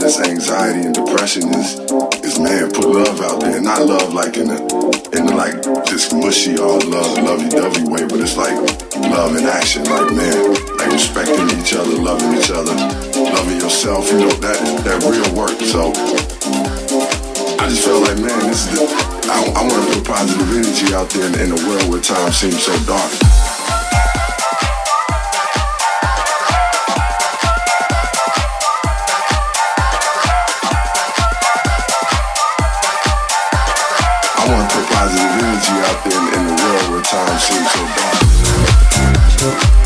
this anxiety and depression is is man, put love out there. and Not love like in a in the like this mushy all love, lovey dovey way, but it's like love in action, like man, like respecting each other, loving each other, loving yourself, you know, that that real work. So I just felt like man, this is the I, I want to put positive energy out there in, in a world where time seems so dark. want to put positive energy out there in, in the world where time seems so dark.